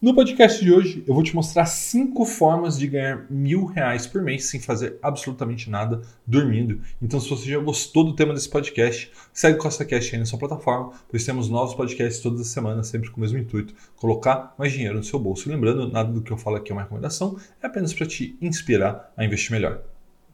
No podcast de hoje, eu vou te mostrar cinco formas de ganhar mil reais por mês sem fazer absolutamente nada dormindo. Então, se você já gostou do tema desse podcast, segue o CostaCast aí na sua plataforma, pois temos novos podcasts todas as semanas, sempre com o mesmo intuito: colocar mais dinheiro no seu bolso. Lembrando, nada do que eu falo aqui é uma recomendação, é apenas para te inspirar a investir melhor.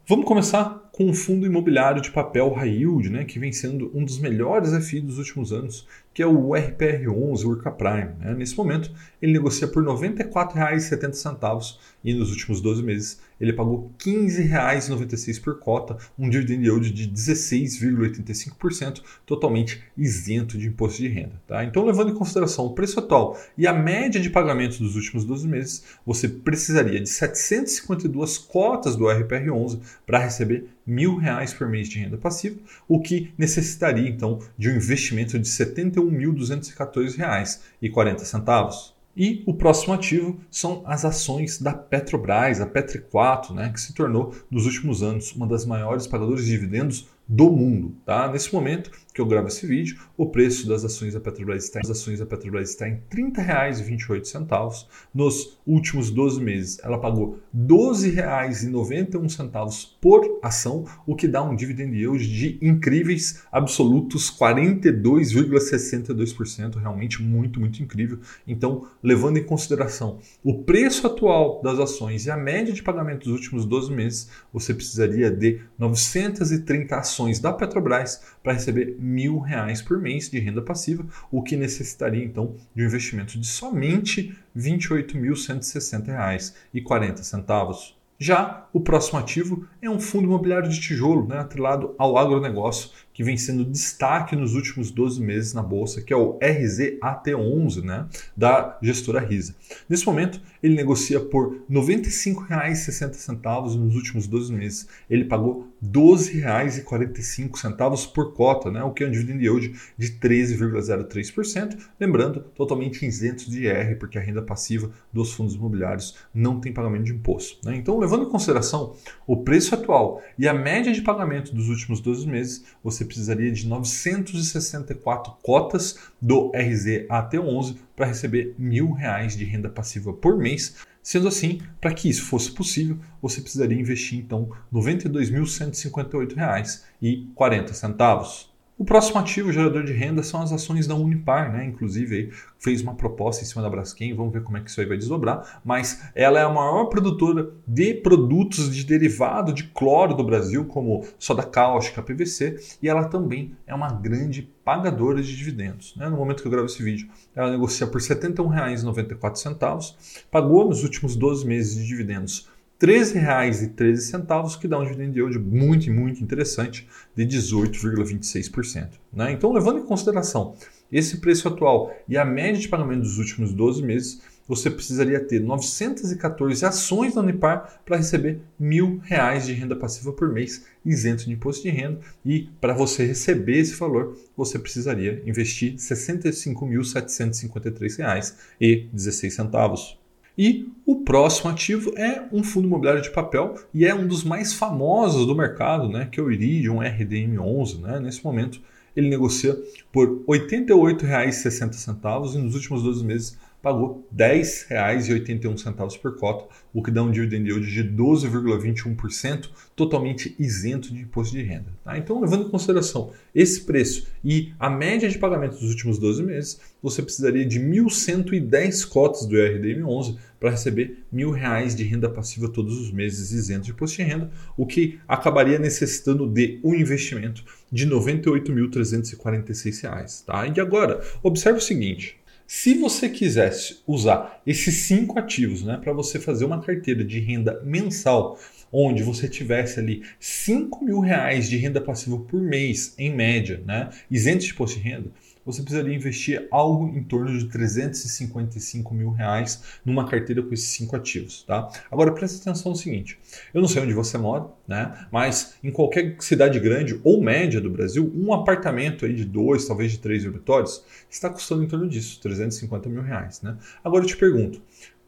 Vamos começar com o fundo imobiliário de papel high yield, né, que vem sendo um dos melhores FI dos últimos anos, que é o RPR11, o Urca Prime. Né? Nesse momento, ele negocia por R$ 94,70 e nos últimos 12 meses ele pagou R$ 15,96 por cota, um dividend yield de 16,85%, totalmente isento de imposto de renda. Tá? Então, levando em consideração o preço atual e a média de pagamentos dos últimos 12 meses, você precisaria de 752 cotas do RPR11 para receber mil reais por mês de renda passiva, o que necessitaria então de um investimento de R$ 71.214,40. E o próximo ativo são as ações da Petrobras, a Petri 4, né, que se tornou nos últimos anos uma das maiores pagadoras de dividendos do mundo. Tá? Nesse momento que eu gravo esse vídeo, o preço das ações da Petrobras está, as ações da Petrobras está em R$ 30,28. Nos últimos 12 meses, ela pagou R$ 12,91 por ação, o que dá um dividend yield de incríveis absolutos 42,62%, realmente muito, muito incrível. Então, levando em consideração o preço atual das ações e a média de pagamento dos últimos 12 meses, você precisaria de 930 ações da Petrobras para receber mil reais por mês de renda passiva, o que necessitaria então de um investimento de somente R$ 28.160,40. Já o próximo ativo é um fundo imobiliário de tijolo, né, atrelado ao agronegócio, que vem sendo destaque nos últimos 12 meses na bolsa, que é o RZAT11, né, da gestora Risa. Nesse momento, ele negocia por R$ 95,60 nos últimos 12 meses. Ele pagou 12,45 por cota, né, o que é um dividend yield de 13,03%. Lembrando, totalmente isento de IR, porque a renda passiva dos fundos imobiliários não tem pagamento de imposto. Né? Então, levando em consideração o preço atual e a média de pagamento dos últimos 12 meses, você precisaria de 964 cotas do RZAT11 para receber mil reais de renda passiva por mês. Sendo assim, para que isso fosse possível, você precisaria investir então R$ 92.158,40. O próximo ativo gerador de renda são as ações da Unipar, né? Inclusive aí, fez uma proposta em cima da Braskem, vamos ver como é que isso aí vai desdobrar, mas ela é a maior produtora de produtos de derivado de cloro do Brasil, como soda cáustica, PVC, e ela também é uma grande pagadora de dividendos. Né? No momento que eu gravo esse vídeo, ela negocia por R$ 71,94, pagou nos últimos 12 meses de dividendos R$ 13,13, que dá um dividend yield muito, muito interessante de 18,26%. Né? Então, levando em consideração esse preço atual e a média de pagamento dos últimos 12 meses, você precisaria ter 914 ações da Unipar para receber mil reais de renda passiva por mês, isento de imposto de renda. E para você receber esse valor, você precisaria investir R$ 65.753,16. E o próximo ativo é um fundo imobiliário de papel e é um dos mais famosos do mercado, né, que é o Iridium RDM11. Né? Nesse momento, ele negocia por R$ 88,60 e nos últimos 12 meses pagou R$ 10,81 por cota, o que dá um dividend yield de 12,21%, totalmente isento de imposto de renda. Tá? Então, levando em consideração esse preço e a média de pagamento dos últimos 12 meses, você precisaria de 1.110 cotas do RDM11 para receber R$ 1.000 de renda passiva todos os meses isento de imposto de renda, o que acabaria necessitando de um investimento de R$ 98.346. Tá? E agora, observe o seguinte, se você quisesse usar esses cinco ativos né, para você fazer uma carteira de renda mensal, onde você tivesse ali 5 mil reais de renda passiva por mês, em média, né, isento de imposto de renda, você precisaria investir algo em torno de 355 mil reais numa carteira com esses cinco ativos. Tá? Agora preste atenção no seguinte: eu não sei onde você mora, né? mas em qualquer cidade grande ou média do Brasil, um apartamento aí de dois, talvez de três dormitórios, está custando em torno disso, 350 mil reais. Né? Agora eu te pergunto.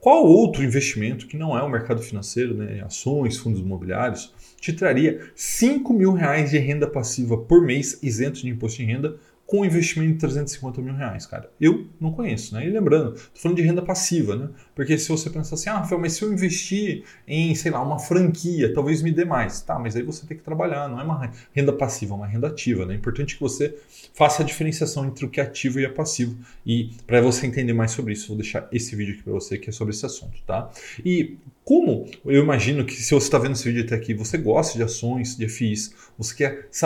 Qual outro investimento que não é o mercado financeiro, né, ações, fundos imobiliários, te traria 5 mil reais de renda passiva por mês isento de imposto de renda com um investimento de 350 mil reais, cara. Eu não conheço, né? E lembrando, tô falando de renda passiva, né? Porque se você pensar assim, ah, Rafael, mas se eu investir em, sei lá, uma franquia, talvez me dê mais. Tá, mas aí você tem que trabalhar, não é uma renda passiva, é uma renda ativa, né? É importante que você faça a diferenciação entre o que é ativo e é passivo. E para você entender mais sobre isso, vou deixar esse vídeo aqui para você que é sobre esse assunto, tá? E como eu imagino que se você está vendo esse vídeo até aqui, você gosta de ações, de FIIs, você quer